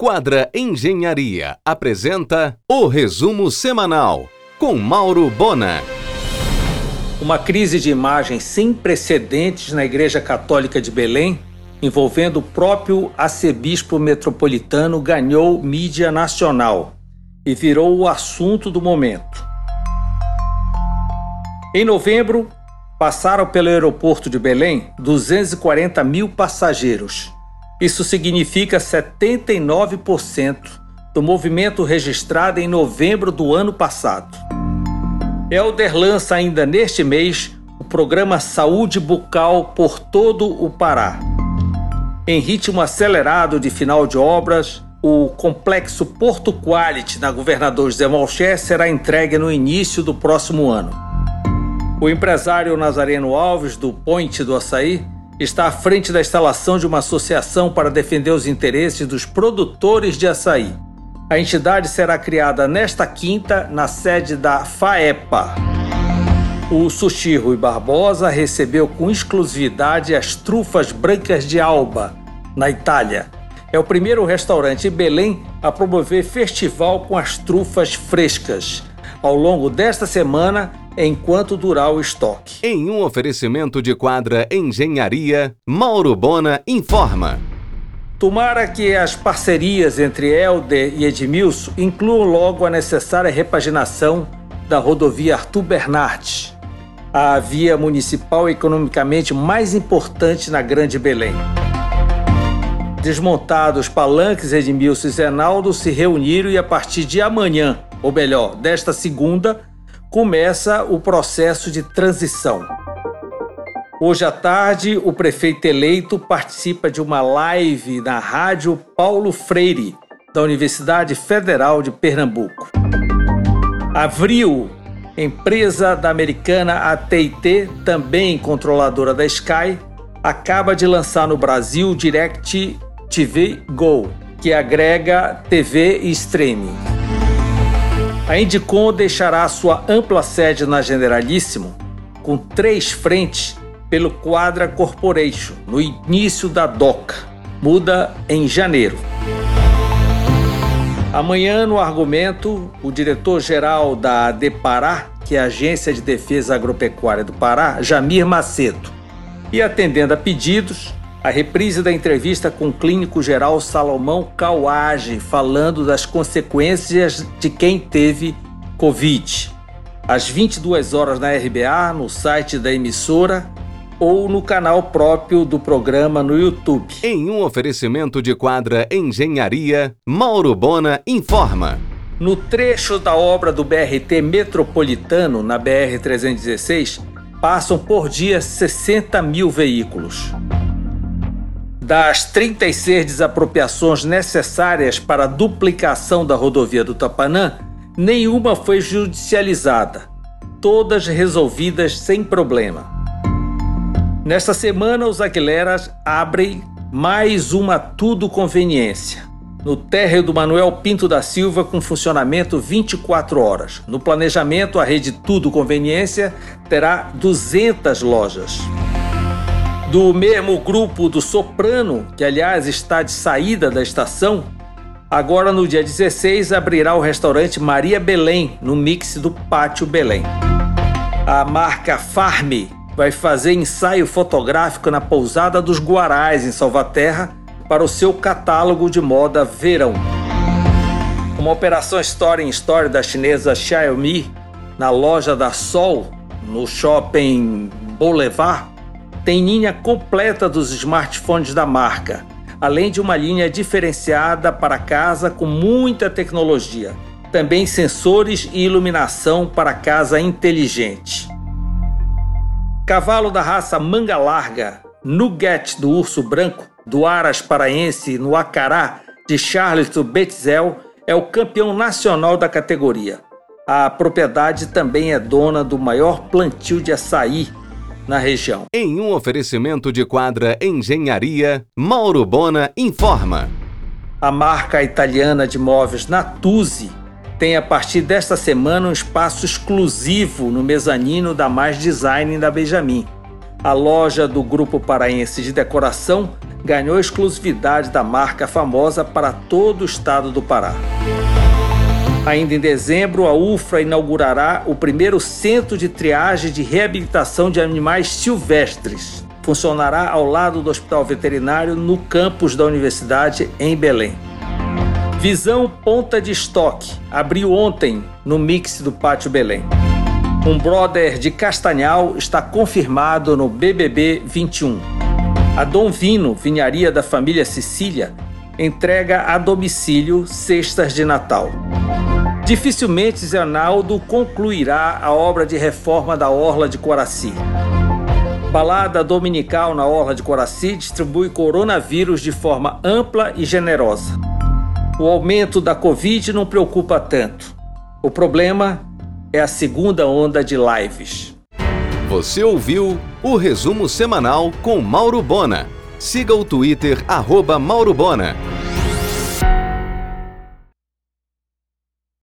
Quadra Engenharia apresenta o resumo semanal com Mauro Bona. Uma crise de imagem sem precedentes na Igreja Católica de Belém, envolvendo o próprio arcebispo metropolitano, ganhou mídia nacional e virou o assunto do momento. Em novembro, passaram pelo aeroporto de Belém 240 mil passageiros isso significa 79% do movimento registrado em novembro do ano passado. Elder lança ainda neste mês o programa Saúde Bucal por todo o Pará. Em ritmo acelerado de final de obras, o complexo Porto Quality na Governador José Malcher será entregue no início do próximo ano. O empresário Nazareno Alves, do Point do Açaí, está à frente da instalação de uma associação para defender os interesses dos produtores de açaí. A entidade será criada nesta quinta na sede da FAEPA. O Sushi Rui Barbosa recebeu com exclusividade as trufas brancas de Alba, na Itália. É o primeiro restaurante em Belém a promover festival com as trufas frescas. Ao longo desta semana, enquanto durar o estoque. Em um oferecimento de quadra Engenharia, Mauro Bona informa. Tomara que as parcerias entre Helder e Edmilson incluam logo a necessária repaginação da rodovia Arthur Bernardes, a via municipal economicamente mais importante na Grande Belém. Desmontados palanques, Edmilson e Zenaldo se reuniram e a partir de amanhã, ou melhor, desta segunda, começa o processo de transição. Hoje à tarde, o prefeito eleito participa de uma live na Rádio Paulo Freire, da Universidade Federal de Pernambuco. Avril, empresa da americana AT&T, também controladora da Sky, acaba de lançar no Brasil Direct TV Go, que agrega TV e streaming. A Indicom deixará sua ampla sede na Generalíssimo, com três frentes pelo Quadra Corporation, no início da DOCA. Muda em janeiro. Amanhã, no argumento, o diretor-geral da ADEPará, que é a Agência de Defesa Agropecuária do Pará, Jamir Macedo. E atendendo a pedidos, a reprise da entrevista com o clínico geral Salomão Cauage, falando das consequências de quem teve Covid. Às 22 horas na RBA, no site da emissora ou no canal próprio do programa no YouTube. Em um oferecimento de quadra Engenharia, Mauro Bona informa. No trecho da obra do BRT Metropolitano, na BR-316, passam por dia 60 mil veículos. Das 36 desapropriações necessárias para a duplicação da rodovia do Tapanã, nenhuma foi judicializada, todas resolvidas sem problema. Nesta semana, os Aguileras abrem mais uma Tudo Conveniência. No térreo do Manuel Pinto da Silva, com funcionamento 24 horas. No planejamento, a rede Tudo Conveniência terá 200 lojas do mesmo grupo do Soprano, que aliás está de saída da estação, agora no dia 16 abrirá o restaurante Maria Belém, no mix do Pátio Belém. A marca Farm vai fazer ensaio fotográfico na pousada dos Guarais, em Salvaterra, para o seu catálogo de moda verão. Uma operação Story in Story da chinesa Xiaomi na loja da Sol, no shopping Boulevard, tem linha completa dos smartphones da marca, além de uma linha diferenciada para casa com muita tecnologia. Também sensores e iluminação para casa inteligente. Cavalo da raça manga larga, Nugget do urso branco, do Aras paraense no Acará, de Charlotte Betzel, é o campeão nacional da categoria. A propriedade também é dona do maior plantio de açaí na região. Em um oferecimento de quadra Engenharia, Mauro Bona informa. A marca italiana de móveis Natuzzi tem a partir desta semana um espaço exclusivo no mezanino da Mais Design da Benjamin. A loja do grupo paraense de decoração ganhou exclusividade da marca famosa para todo o estado do Pará. Ainda em dezembro, a UFRA inaugurará o primeiro centro de triagem de reabilitação de animais silvestres. Funcionará ao lado do Hospital Veterinário no campus da Universidade em Belém. Visão Ponta de Estoque abriu ontem no mix do Pátio Belém. Um brother de Castanhal está confirmado no BBB 21. A Dom Vino, vinharia da família Sicília, entrega a domicílio cestas de Natal. Dificilmente Zé Naldo concluirá a obra de reforma da Orla de Coraci. Balada dominical na Orla de Coraci distribui coronavírus de forma ampla e generosa. O aumento da Covid não preocupa tanto. O problema é a segunda onda de lives. Você ouviu o resumo semanal com Mauro Bona. Siga o Twitter, arroba Mauro Bona.